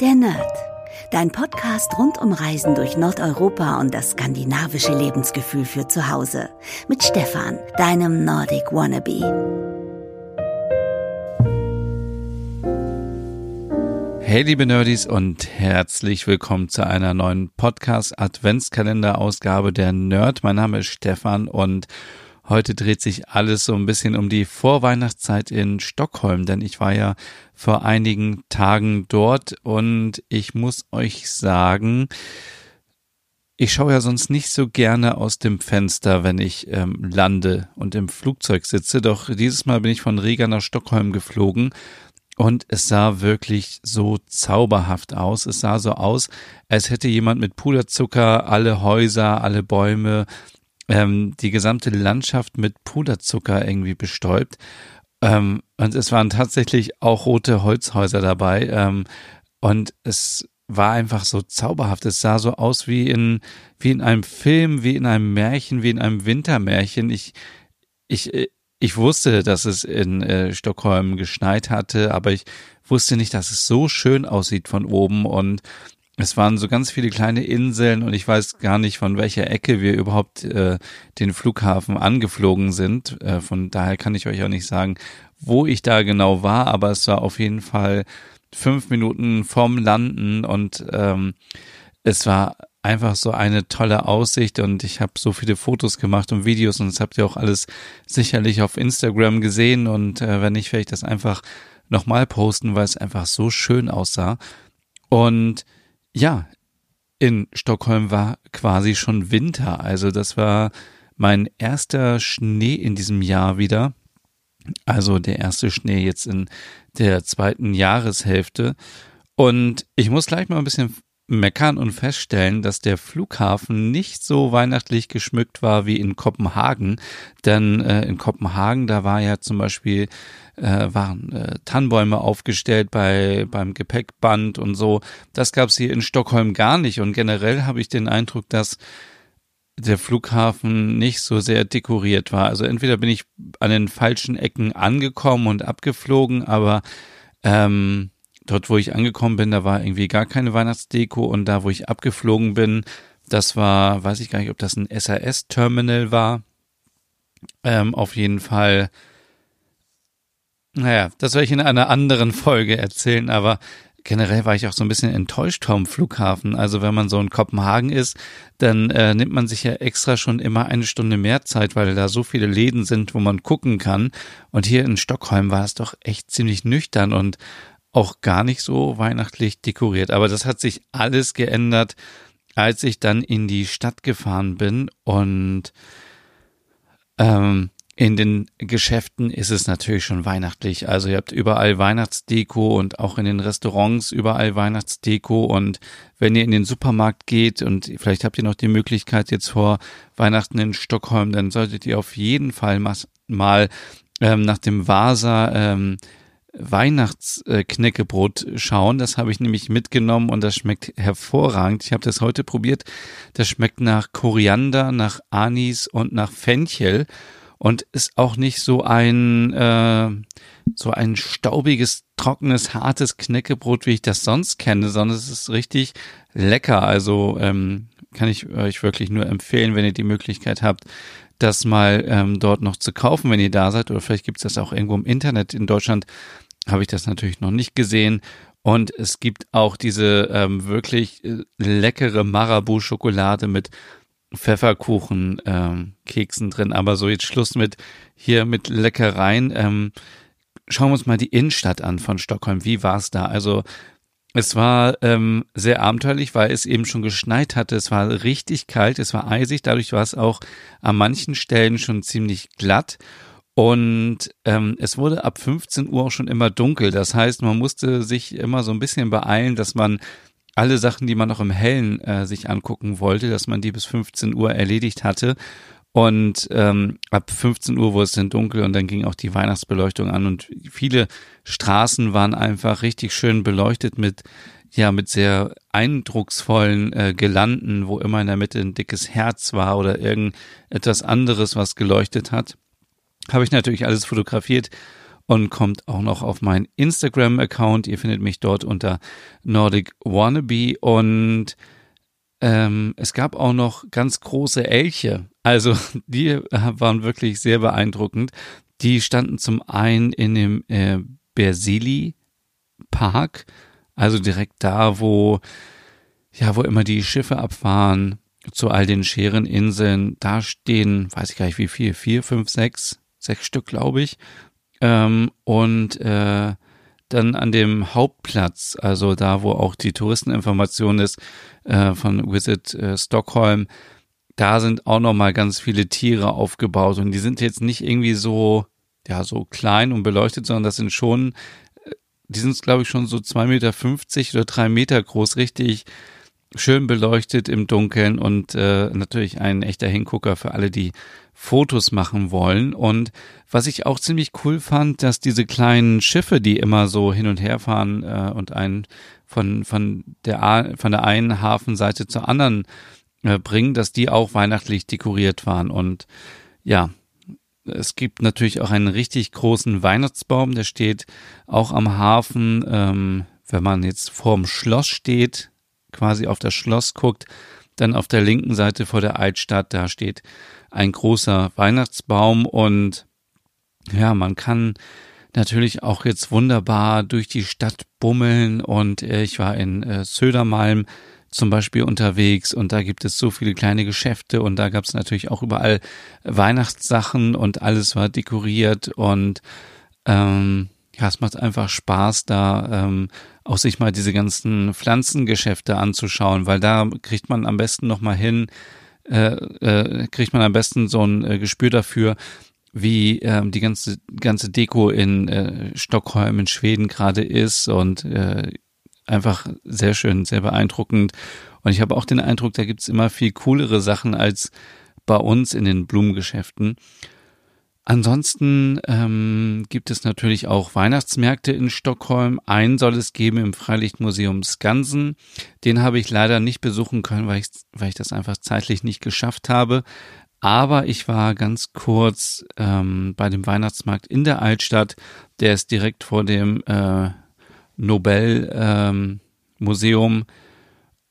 Der Nerd. Dein Podcast rund um Reisen durch Nordeuropa und das skandinavische Lebensgefühl für zu Hause. Mit Stefan, deinem Nordic Wannabe. Hey liebe Nerdies und herzlich willkommen zu einer neuen Podcast Adventskalender Ausgabe der Nerd. Mein Name ist Stefan und Heute dreht sich alles so ein bisschen um die Vorweihnachtszeit in Stockholm, denn ich war ja vor einigen Tagen dort und ich muss euch sagen, ich schaue ja sonst nicht so gerne aus dem Fenster, wenn ich ähm, lande und im Flugzeug sitze, doch dieses Mal bin ich von Riga nach Stockholm geflogen und es sah wirklich so zauberhaft aus. Es sah so aus, als hätte jemand mit Puderzucker alle Häuser, alle Bäume, ähm, die gesamte Landschaft mit Puderzucker irgendwie bestäubt. Ähm, und es waren tatsächlich auch rote Holzhäuser dabei. Ähm, und es war einfach so zauberhaft. Es sah so aus wie in, wie in einem Film, wie in einem Märchen, wie in einem Wintermärchen. Ich, ich, ich wusste, dass es in äh, Stockholm geschneit hatte, aber ich wusste nicht, dass es so schön aussieht von oben und es waren so ganz viele kleine Inseln und ich weiß gar nicht, von welcher Ecke wir überhaupt äh, den Flughafen angeflogen sind. Äh, von daher kann ich euch auch nicht sagen, wo ich da genau war, aber es war auf jeden Fall fünf Minuten vorm Landen und ähm, es war einfach so eine tolle Aussicht und ich habe so viele Fotos gemacht und Videos und das habt ihr auch alles sicherlich auf Instagram gesehen und äh, wenn nicht, werde ich das einfach nochmal posten, weil es einfach so schön aussah. Und ja, in Stockholm war quasi schon Winter. Also das war mein erster Schnee in diesem Jahr wieder. Also der erste Schnee jetzt in der zweiten Jahreshälfte. Und ich muss gleich mal ein bisschen meckern und feststellen, dass der Flughafen nicht so weihnachtlich geschmückt war wie in Kopenhagen. Denn äh, in Kopenhagen, da war ja zum Beispiel äh, waren äh, Tannenbäume aufgestellt bei beim Gepäckband und so. Das gab es hier in Stockholm gar nicht. Und generell habe ich den Eindruck, dass der Flughafen nicht so sehr dekoriert war. Also entweder bin ich an den falschen Ecken angekommen und abgeflogen, aber ähm, dort, wo ich angekommen bin, da war irgendwie gar keine Weihnachtsdeko und da, wo ich abgeflogen bin, das war, weiß ich gar nicht, ob das ein SAS-Terminal war. Ähm, auf jeden Fall, naja, das werde ich in einer anderen Folge erzählen, aber generell war ich auch so ein bisschen enttäuscht vom Flughafen. Also wenn man so in Kopenhagen ist, dann äh, nimmt man sich ja extra schon immer eine Stunde mehr Zeit, weil da so viele Läden sind, wo man gucken kann. Und hier in Stockholm war es doch echt ziemlich nüchtern und auch gar nicht so weihnachtlich dekoriert. Aber das hat sich alles geändert, als ich dann in die Stadt gefahren bin und ähm, in den Geschäften ist es natürlich schon weihnachtlich. Also ihr habt überall Weihnachtsdeko und auch in den Restaurants überall Weihnachtsdeko. Und wenn ihr in den Supermarkt geht und vielleicht habt ihr noch die Möglichkeit jetzt vor Weihnachten in Stockholm, dann solltet ihr auf jeden Fall mal ähm, nach dem Vasa ähm, Weihnachtsknäckebrot schauen. Das habe ich nämlich mitgenommen und das schmeckt hervorragend. Ich habe das heute probiert. Das schmeckt nach Koriander, nach Anis und nach Fenchel und ist auch nicht so ein äh, so ein staubiges, trockenes, hartes Knäckebrot, wie ich das sonst kenne, sondern es ist richtig lecker. Also ähm, kann ich euch wirklich nur empfehlen, wenn ihr die Möglichkeit habt, das mal ähm, dort noch zu kaufen, wenn ihr da seid. Oder vielleicht gibt es das auch irgendwo im Internet. In Deutschland habe ich das natürlich noch nicht gesehen. Und es gibt auch diese ähm, wirklich äh, leckere Marabu-Schokolade mit Pfefferkuchen, ähm, Keksen drin. Aber so jetzt Schluss mit hier mit Leckereien. Ähm, schauen wir uns mal die Innenstadt an von Stockholm. Wie war es da? Also es war ähm, sehr abenteuerlich, weil es eben schon geschneit hatte. Es war richtig kalt, es war eisig. Dadurch war es auch an manchen Stellen schon ziemlich glatt. Und ähm, es wurde ab 15 Uhr auch schon immer dunkel. Das heißt, man musste sich immer so ein bisschen beeilen, dass man alle Sachen, die man noch im Hellen äh, sich angucken wollte, dass man die bis 15 Uhr erledigt hatte. Und ähm, ab 15 Uhr wurde es dann dunkel und dann ging auch die Weihnachtsbeleuchtung an und viele Straßen waren einfach richtig schön beleuchtet mit ja mit sehr eindrucksvollen äh, Gelanden, wo immer in der Mitte ein dickes Herz war oder irgendetwas anderes, was geleuchtet hat. Habe ich natürlich alles fotografiert und kommt auch noch auf meinen Instagram-Account. Ihr findet mich dort unter Nordic Wannabe und ähm, es gab auch noch ganz große Elche. Also die waren wirklich sehr beeindruckend. Die standen zum einen in dem äh, Bersili Park, also direkt da, wo ja, wo immer die Schiffe abfahren zu all den Schereninseln. Da stehen, weiß ich gar nicht wie viel, vier, fünf, sechs, sechs Stück, glaube ich. Ähm, und äh, dann an dem Hauptplatz, also da, wo auch die Touristeninformation ist äh, von Visit äh, Stockholm, da sind auch noch mal ganz viele Tiere aufgebaut und die sind jetzt nicht irgendwie so ja so klein und beleuchtet, sondern das sind schon, äh, die sind glaube ich schon so zwei Meter fünfzig oder drei Meter groß, richtig schön beleuchtet im Dunkeln und äh, natürlich ein echter Hingucker für alle, die Fotos machen wollen. Und was ich auch ziemlich cool fand, dass diese kleinen Schiffe, die immer so hin und her fahren äh, und einen von, von, der, von der einen Hafenseite zur anderen äh, bringen, dass die auch weihnachtlich dekoriert waren. Und ja, es gibt natürlich auch einen richtig großen Weihnachtsbaum, der steht auch am Hafen. Ähm, wenn man jetzt vorm Schloss steht, quasi auf das Schloss guckt, dann auf der linken Seite vor der Altstadt, da steht ein großer Weihnachtsbaum und ja, man kann natürlich auch jetzt wunderbar durch die Stadt bummeln und äh, ich war in äh, Södermalm zum Beispiel unterwegs und da gibt es so viele kleine Geschäfte und da gab es natürlich auch überall Weihnachtssachen und alles war dekoriert und ähm, ja, es macht einfach Spaß, da ähm, auch sich mal diese ganzen Pflanzengeschäfte anzuschauen, weil da kriegt man am besten nochmal hin, äh, äh, kriegt man am besten so ein äh, Gespür dafür, wie ähm, die ganze ganze Deko in äh, Stockholm in Schweden gerade ist und äh, einfach sehr schön, sehr beeindruckend. Und ich habe auch den Eindruck, da gibt's immer viel coolere Sachen als bei uns in den Blumengeschäften. Ansonsten ähm, gibt es natürlich auch Weihnachtsmärkte in Stockholm. Einen soll es geben im Freilichtmuseum Skansen. Den habe ich leider nicht besuchen können, weil ich, weil ich das einfach zeitlich nicht geschafft habe. Aber ich war ganz kurz ähm, bei dem Weihnachtsmarkt in der Altstadt. Der ist direkt vor dem äh, Nobel ähm, Museum.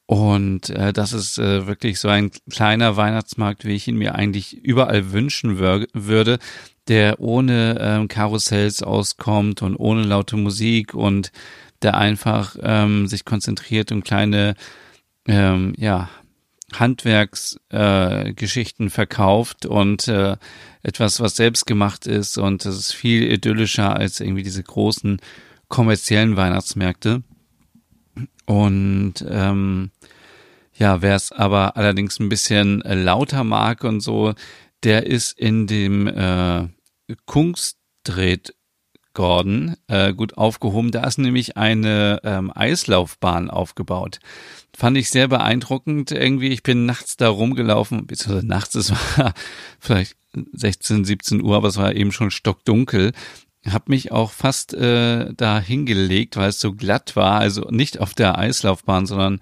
Und äh, das ist äh, wirklich so ein kleiner Weihnachtsmarkt, wie ich ihn mir eigentlich überall wünschen wür würde, der ohne ähm, Karussells auskommt und ohne laute Musik und der einfach ähm, sich konzentriert und kleine ähm, ja, Handwerksgeschichten äh, verkauft und äh, etwas, was selbst gemacht ist und das ist viel idyllischer als irgendwie diese großen kommerziellen Weihnachtsmärkte. Und ähm, ja, wer es aber allerdings ein bisschen äh, lauter mag und so, der ist in dem äh, Kungstred Gordon äh, gut aufgehoben. Da ist nämlich eine ähm, Eislaufbahn aufgebaut. Fand ich sehr beeindruckend. Irgendwie, ich bin nachts da rumgelaufen, beziehungsweise nachts, es war vielleicht 16, 17 Uhr, aber es war eben schon stockdunkel habe mich auch fast äh, da hingelegt, weil es so glatt war, also nicht auf der Eislaufbahn, sondern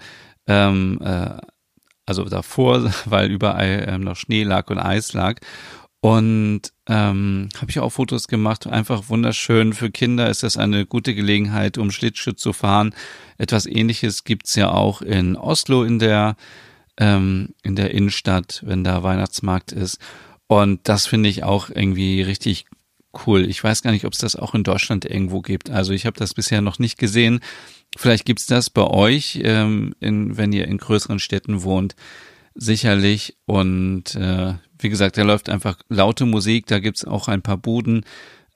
ähm, äh, also davor, weil überall ähm, noch Schnee lag und Eis lag. Und ähm, habe ich auch Fotos gemacht, einfach wunderschön. Für Kinder ist das eine gute Gelegenheit, um Schlittschuh zu fahren. Etwas ähnliches gibt's ja auch in Oslo in der, ähm, in der Innenstadt, wenn da Weihnachtsmarkt ist. Und das finde ich auch irgendwie richtig cool. Ich weiß gar nicht, ob es das auch in Deutschland irgendwo gibt. Also ich habe das bisher noch nicht gesehen. Vielleicht gibt's das bei euch, ähm, in, wenn ihr in größeren Städten wohnt, sicherlich. Und äh, wie gesagt, da läuft einfach laute Musik. Da gibt's auch ein paar Buden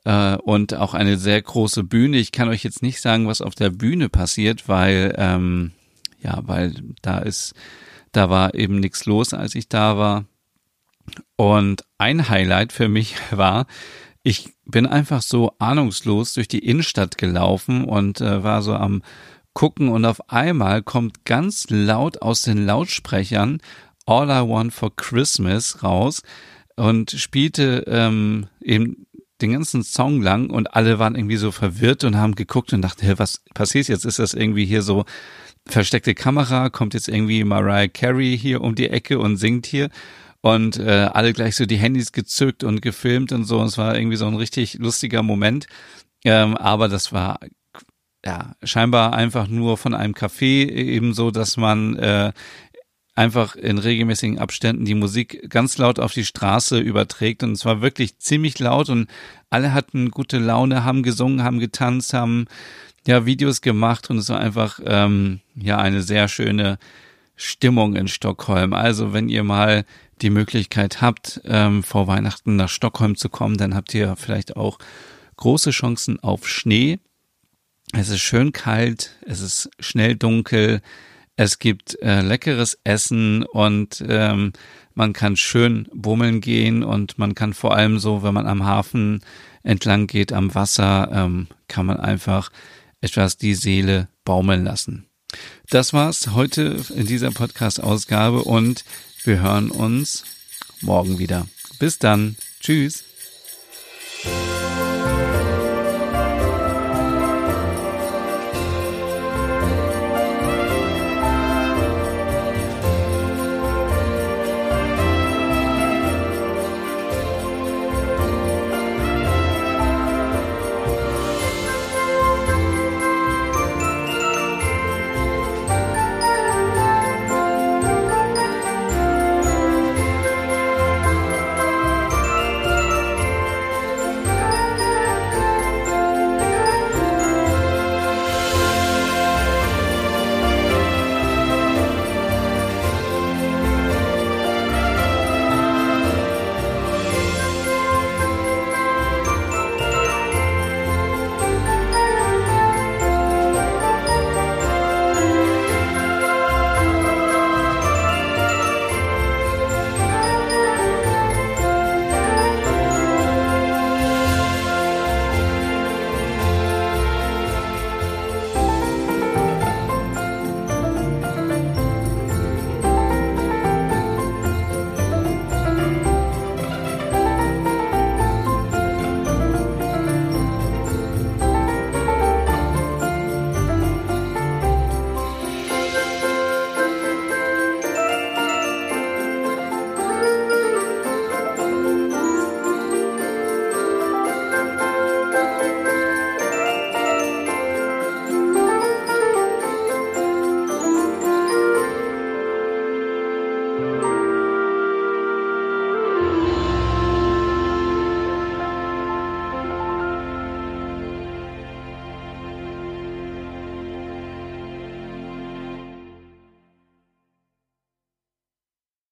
äh, und auch eine sehr große Bühne. Ich kann euch jetzt nicht sagen, was auf der Bühne passiert, weil ähm, ja, weil da ist, da war eben nichts los, als ich da war. Und ein Highlight für mich war, ich bin einfach so ahnungslos durch die Innenstadt gelaufen und äh, war so am gucken und auf einmal kommt ganz laut aus den Lautsprechern All I Want for Christmas raus und spielte ähm, eben den ganzen Song lang und alle waren irgendwie so verwirrt und haben geguckt und dachten, was passiert jetzt? Ist das irgendwie hier so versteckte Kamera? Kommt jetzt irgendwie Mariah Carey hier um die Ecke und singt hier? Und äh, alle gleich so die Handys gezückt und gefilmt und so. Und es war irgendwie so ein richtig lustiger Moment. Ähm, aber das war ja scheinbar einfach nur von einem Café ebenso, dass man äh, einfach in regelmäßigen Abständen die Musik ganz laut auf die Straße überträgt und es war wirklich ziemlich laut und alle hatten gute Laune, haben gesungen, haben getanzt, haben ja Videos gemacht und es war einfach ähm, ja eine sehr schöne Stimmung in Stockholm. Also wenn ihr mal die Möglichkeit habt, ähm, vor Weihnachten nach Stockholm zu kommen, dann habt ihr vielleicht auch große Chancen auf Schnee. Es ist schön kalt, es ist schnell dunkel, es gibt äh, leckeres Essen und ähm, man kann schön bummeln gehen und man kann vor allem so, wenn man am Hafen entlang geht, am Wasser, ähm, kann man einfach etwas die Seele baumeln lassen. Das war's heute in dieser Podcast-Ausgabe und wir hören uns morgen wieder. Bis dann. Tschüss.